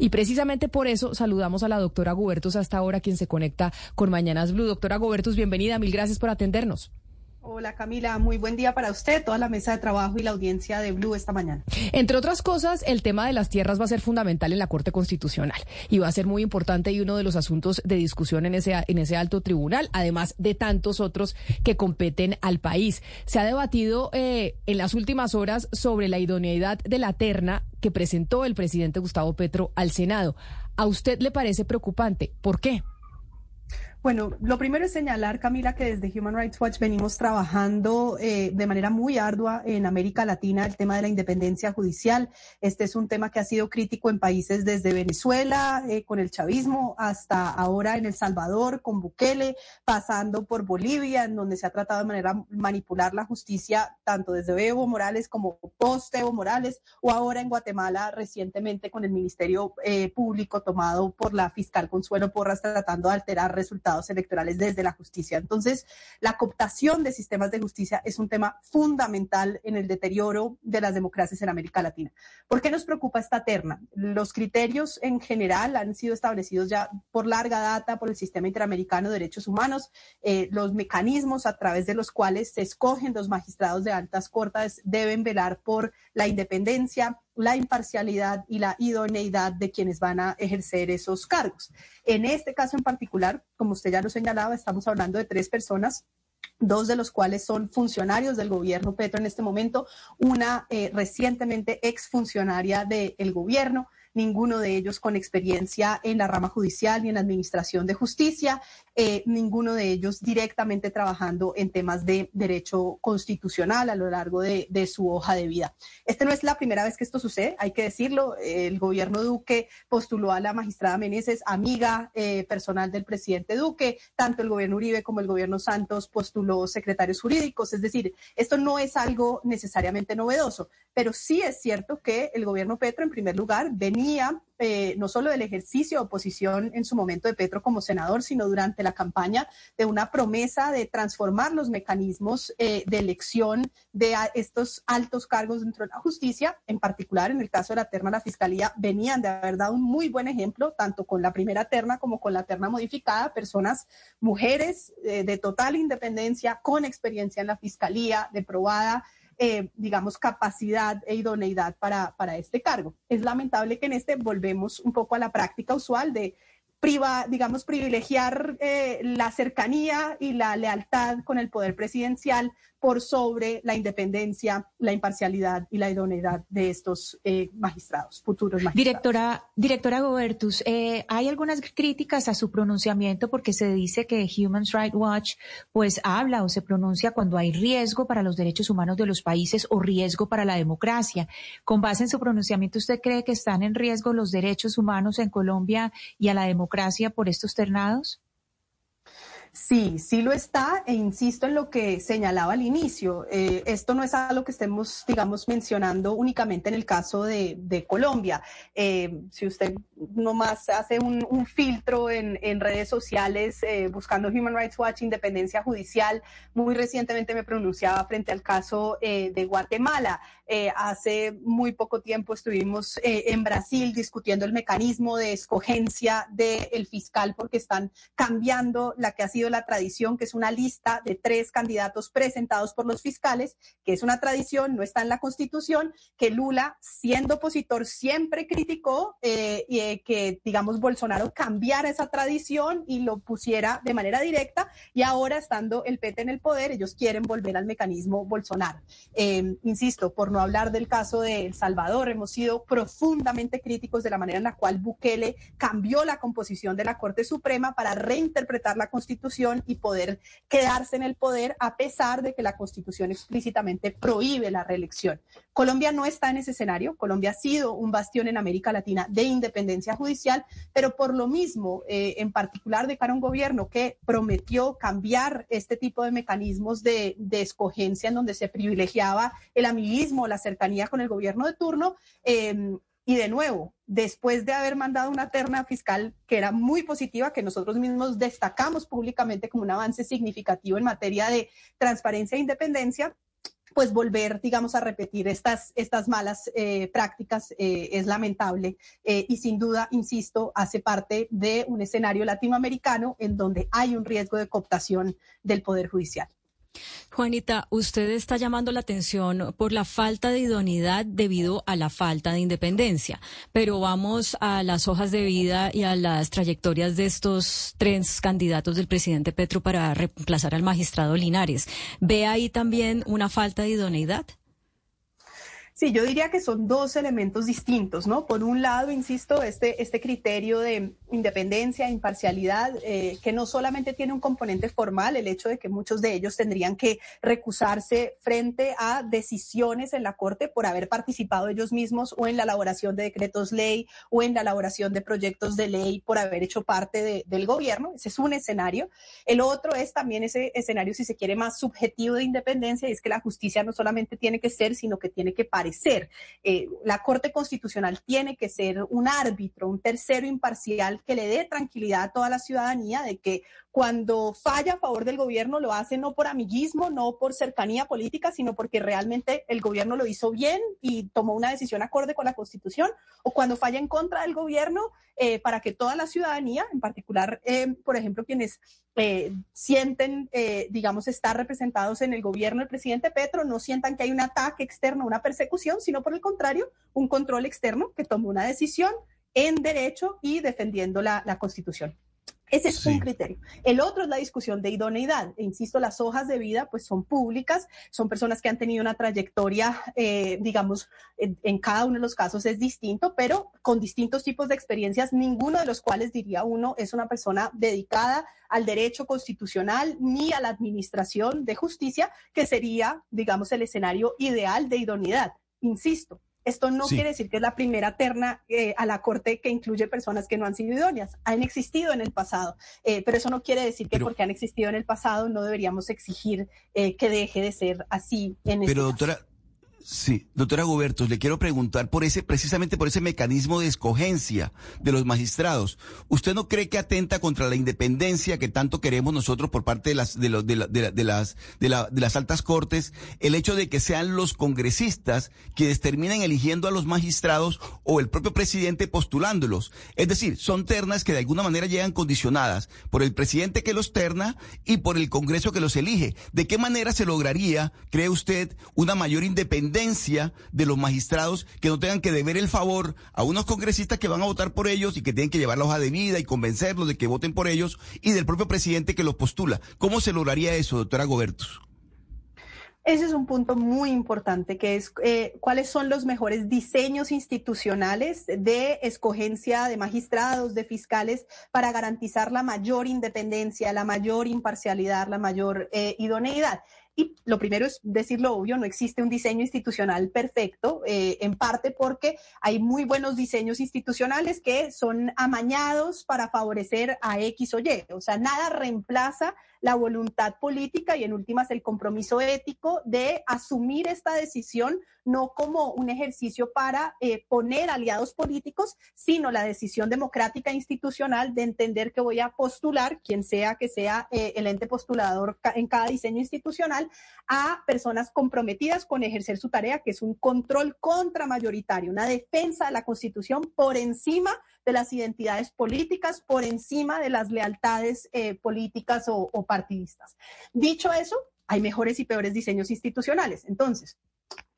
Y precisamente por eso saludamos a la doctora Gubertus hasta ahora, quien se conecta con Mañanas Blue. Doctora Gubertus, bienvenida. Mil gracias por atendernos. Hola Camila, muy buen día para usted, toda la mesa de trabajo y la audiencia de Blue esta mañana. Entre otras cosas, el tema de las tierras va a ser fundamental en la Corte Constitucional y va a ser muy importante y uno de los asuntos de discusión en ese, en ese alto tribunal, además de tantos otros que competen al país. Se ha debatido eh, en las últimas horas sobre la idoneidad de la terna que presentó el presidente Gustavo Petro al Senado. ¿A usted le parece preocupante? ¿Por qué? Bueno, lo primero es señalar, Camila, que desde Human Rights Watch venimos trabajando eh, de manera muy ardua en América Latina el tema de la independencia judicial. Este es un tema que ha sido crítico en países desde Venezuela, eh, con el chavismo, hasta ahora en El Salvador, con Bukele, pasando por Bolivia, en donde se ha tratado de manera manipular la justicia, tanto desde Evo Morales como post Evo Morales, o ahora en Guatemala recientemente con el Ministerio eh, Público tomado por la fiscal Consuelo Porras tratando de alterar resultados electorales desde la justicia. Entonces, la cooptación de sistemas de justicia es un tema fundamental en el deterioro de las democracias en América Latina. ¿Por qué nos preocupa esta terna? Los criterios en general han sido establecidos ya por larga data por el Sistema Interamericano de Derechos Humanos, eh, los mecanismos a través de los cuales se escogen los magistrados de altas cortes deben velar por la independencia, la imparcialidad y la idoneidad de quienes van a ejercer esos cargos. En este caso en particular, como usted ya lo señalaba, estamos hablando de tres personas dos de los cuales son funcionarios del gobierno Petro en este momento, una eh, recientemente exfuncionaria del gobierno, ninguno de ellos con experiencia en la rama judicial ni en la administración de justicia, eh, ninguno de ellos directamente trabajando en temas de derecho constitucional a lo largo de, su hoja de vida. Esta no es la primera vez que esto sucede, hay que decirlo. El gobierno Duque postuló a la magistrada Meneses, amiga eh, personal del presidente Duque, tanto el gobierno Uribe como el gobierno Santos postuló secretarios jurídicos, es decir, esto no es algo necesariamente novedoso, pero sí es cierto que el gobierno Petro, en primer lugar, venía eh, no solo del ejercicio de oposición en su momento de Petro como senador, sino durante la campaña de una promesa de transformar los mecanismos eh, de elección de estos altos cargos dentro de la justicia, en particular en el caso de la terna la Fiscalía, venían de haber dado un muy buen ejemplo, tanto con la primera terna como con la terna modificada, personas, mujeres eh, de total independencia, con experiencia en la Fiscalía, de probada eh, digamos, capacidad e idoneidad para, para este cargo. Es lamentable que en este volvemos un poco a la práctica usual de priva, digamos, privilegiar eh, la cercanía y la lealtad con el poder presidencial por sobre la independencia, la imparcialidad y la idoneidad de estos eh, magistrados, futuros magistrados. Directora, directora Gobertus, eh, hay algunas críticas a su pronunciamiento porque se dice que Human Rights Watch pues habla o se pronuncia cuando hay riesgo para los derechos humanos de los países o riesgo para la democracia. Con base en su pronunciamiento, ¿usted cree que están en riesgo los derechos humanos en Colombia y a la democracia por estos ternados? Sí, sí lo está e insisto en lo que señalaba al inicio. Eh, esto no es algo que estemos, digamos, mencionando únicamente en el caso de, Colombia. Eh, si usted nomás hace un, filtro en, redes sociales eh, buscando Human Rights Watch, independencia judicial, muy recientemente me pronunciaba frente al caso de Guatemala. hace muy poco tiempo estuvimos en Brasil discutiendo el mecanismo de escogencia del fiscal porque están cambiando la que ha sido la tradición, que es una lista de tres candidatos presentados por los fiscales, que es una tradición, no está en la Constitución, que Lula, siendo opositor, siempre criticó eh, eh, que, digamos, Bolsonaro cambiara esa tradición y lo pusiera de manera directa, y ahora estando el PT en el poder, ellos quieren volver al mecanismo Bolsonaro. Eh, insisto, por no hablar del caso de El Salvador, hemos sido profundamente críticos de la manera en la cual Bukele cambió la composición de la Corte Suprema para reinterpretar la Constitución y poder quedarse en el poder a pesar de que la Constitución explícitamente prohíbe la reelección. Colombia no está en ese escenario. Colombia ha sido un bastión en América Latina de independencia judicial, pero por lo mismo, eh, en particular de cara a un gobierno que prometió cambiar este tipo de mecanismos de, escogencia en donde se privilegiaba el amiguismo, la cercanía con el gobierno de turno, eh, y de nuevo, después de haber mandado una terna fiscal que era muy positiva, que nosotros mismos destacamos públicamente como un avance significativo en materia de transparencia e independencia, pues volver, digamos, a repetir estas, estas malas eh, prácticas eh, es lamentable eh, y sin duda, insisto, hace parte de un escenario latinoamericano en donde hay un riesgo de cooptación del Poder Judicial. Juanita, usted está llamando la atención por la falta de idoneidad debido a la falta de independencia, pero vamos a las hojas de vida y a las trayectorias de estos tres candidatos del presidente Petro para reemplazar al magistrado Linares. ¿Ve ahí también una falta de idoneidad? Sí, yo diría que son dos elementos distintos, ¿no? Por un lado, insisto, este, este criterio de independencia, imparcialidad, eh, que no solamente tiene un componente formal, el hecho de que muchos de ellos tendrían que recusarse frente a decisiones en la Corte por haber participado ellos mismos o en la elaboración de decretos ley o en la elaboración de proyectos de ley por haber hecho parte del gobierno. Ese es un escenario. El otro es también ese escenario, si se quiere, más subjetivo de independencia, y es que la justicia no solamente tiene que ser, sino que tiene que parecer ser. Eh, la Corte Constitucional tiene que ser un árbitro, un tercero imparcial que le dé tranquilidad a toda la ciudadanía de que cuando falla a favor del gobierno lo hace no por amiguismo, no por cercanía política, sino porque realmente el gobierno lo hizo bien y tomó una decisión acorde con la Constitución, o cuando falla en contra del gobierno, eh, para que toda la ciudadanía, en particular, eh, por ejemplo, quienes eh, sienten, digamos, estar representados en el gobierno del presidente Petro, no sientan que hay un ataque externo, una persecución, sino por el contrario, un control externo que tomó una decisión en derecho y defendiendo la Constitución. Ese es un criterio. El otro es la discusión de idoneidad. E insisto, las hojas de vida pues son públicas, son personas que han tenido una trayectoria, eh, digamos, en, cada uno de los casos es distinto, pero con distintos tipos de experiencias, ninguno de los cuales diría uno es una persona dedicada al derecho constitucional ni a la administración de justicia, que sería, digamos, el escenario ideal de idoneidad. Insisto, esto no quiere decir que es la primera terna eh, a la Corte que incluye personas que no han sido idóneas. Han existido en el pasado, eh, pero eso no quiere decir que porque han existido en el pasado no deberíamos exigir eh, que deje de ser así en este Pero doctora, Sí, doctora Gobertos, le quiero preguntar por ese, precisamente por ese mecanismo de escogencia de los magistrados. ¿Usted no cree que atenta contra la independencia que tanto queremos nosotros por parte de las, de, los, de, de, las, de, la, de las altas cortes, el hecho de que sean los congresistas quienes terminen eligiendo a los magistrados o el propio presidente postulándolos? Es decir, son ternas que de alguna manera llegan condicionadas por el presidente que los terna y por el Congreso que los elige. ¿De qué manera se lograría, cree usted, una mayor independencia? De los magistrados que no tengan que deber el favor a unos congresistas que van a votar por ellos y que tienen que llevar la hoja de vida y convencerlos de que voten por ellos y del propio presidente que los postula. ¿Cómo se lograría eso, doctora Gobertus? Ese es un punto muy importante, que es eh, cuáles son los mejores diseños institucionales de escogencia de magistrados, de fiscales, para garantizar la mayor independencia, la mayor imparcialidad, la mayor eh, idoneidad. Y lo primero es decirlo obvio, no existe un diseño institucional perfecto, eh, en parte porque hay muy buenos diseños institucionales que son amañados para favorecer a X o Y. O sea, nada reemplaza la voluntad política y en últimas el compromiso ético de asumir esta decisión no como un ejercicio para eh, poner aliados políticos, sino la decisión democrática institucional de entender que voy a postular, quien sea que sea eh, el ente postulador en cada diseño institucional, a personas comprometidas con ejercer su tarea, que es un control contramayoritario, una defensa de la Constitución por encima de las identidades políticas, por encima de las lealtades eh, políticas o partidistas. Dicho eso, hay mejores y peores diseños institucionales. Entonces,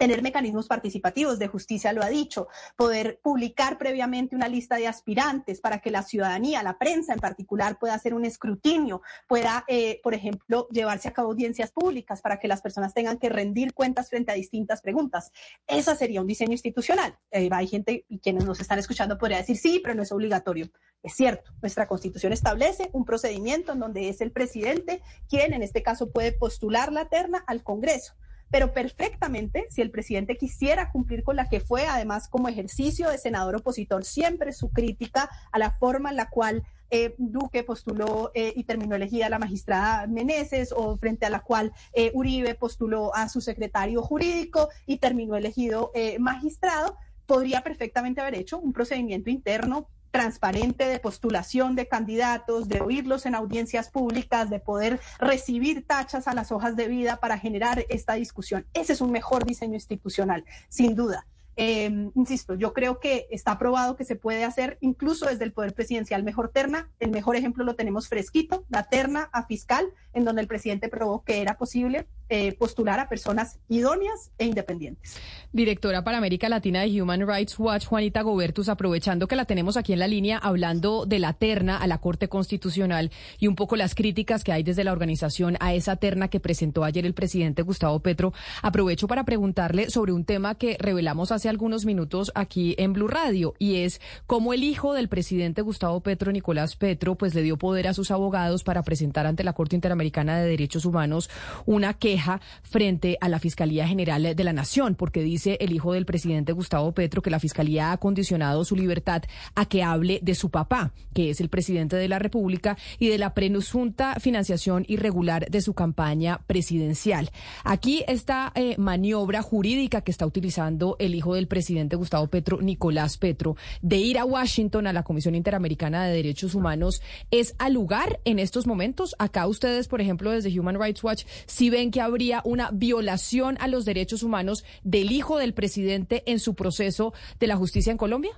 tener mecanismos participativos de justicia, lo ha dicho, poder publicar previamente una lista de aspirantes para que la ciudadanía, la prensa en particular, pueda hacer un escrutinio, pueda, eh, por ejemplo, llevarse a cabo audiencias públicas para que las personas tengan que rendir cuentas frente a distintas preguntas. Esa sería un diseño institucional. Eh, hay gente y quienes nos están escuchando podría decir sí, pero no es obligatorio. Es cierto, nuestra constitución establece un procedimiento en donde es el presidente quien en este caso puede postular la terna al Congreso pero perfectamente, si el presidente quisiera cumplir con la que fue, además como ejercicio de senador opositor, siempre su crítica a la forma en la cual eh, Duque postuló eh, y terminó elegida la magistrada Meneses o frente a la cual eh, Uribe postuló a su secretario jurídico y terminó elegido magistrado, podría perfectamente haber hecho un procedimiento interno transparente de postulación de candidatos, de oírlos en audiencias públicas, de poder recibir tachas a las hojas de vida para generar esta discusión. Ese es un mejor diseño institucional, sin duda. Eh, insisto, yo creo que está probado que se puede hacer incluso desde el Poder Presidencial mejor terna. El mejor ejemplo lo tenemos fresquito, la terna a fiscal, en donde el presidente probó que era posible eh, postular a personas idóneas e independientes. Directora para América Latina de Human Rights Watch, Juanita Gobertus, aprovechando que la tenemos aquí en la línea hablando de la terna a la Corte Constitucional y un poco las críticas que hay desde la organización a esa terna que presentó ayer el presidente Gustavo Petro. Aprovecho para preguntarle sobre un tema que revelamos hace algunos minutos aquí en Blue Radio y es cómo el hijo del presidente Gustavo Petro, Nicolás Petro, pues le dio poder a sus abogados para presentar ante la Corte Interamericana de Derechos Humanos una queja frente a la Fiscalía General de la Nación, porque dice el hijo del presidente Gustavo Petro que la Fiscalía ha condicionado su libertad a que hable de su papá, que es el presidente de la República, y de la presunta financiación irregular de su campaña presidencial. Aquí esta eh, maniobra jurídica que está utilizando el hijo del presidente Gustavo Petro, Nicolás Petro, de ir a Washington a la Comisión Interamericana de Derechos Humanos, ¿es al lugar en estos momentos? Acá ustedes, por ejemplo, desde Human Rights Watch, si ven que habría una violación a los derechos humanos del hijo del presidente en su proceso de la justicia en Colombia?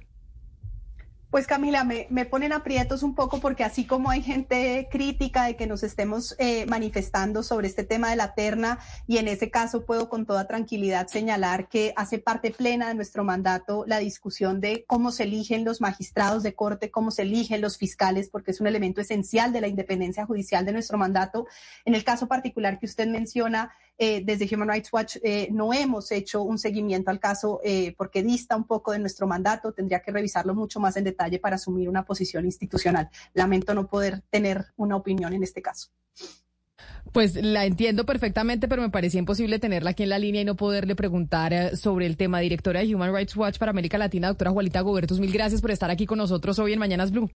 Pues Camila, me, me, ponen aprietos un poco porque así como hay gente crítica de que nos estemos eh, manifestando sobre este tema de la terna y en ese caso puedo con toda tranquilidad señalar que hace parte plena de nuestro mandato la discusión de cómo se eligen los magistrados de corte, cómo se eligen los fiscales, porque es un elemento esencial de la independencia judicial de nuestro mandato. En el caso particular que usted menciona, eh, desde Human Rights Watch eh, no hemos hecho un seguimiento al caso eh, porque dista un poco de nuestro mandato. Tendría que revisarlo mucho más en detalle para asumir una posición institucional. Lamento no poder tener una opinión en este caso. Pues la entiendo perfectamente, pero me parecía imposible tenerla aquí en la línea y no poderle preguntar sobre el tema. Directora de Human Rights Watch para América Latina, doctora Juanita Gobertus, mil gracias por estar aquí con nosotros hoy en Mañanas Blue.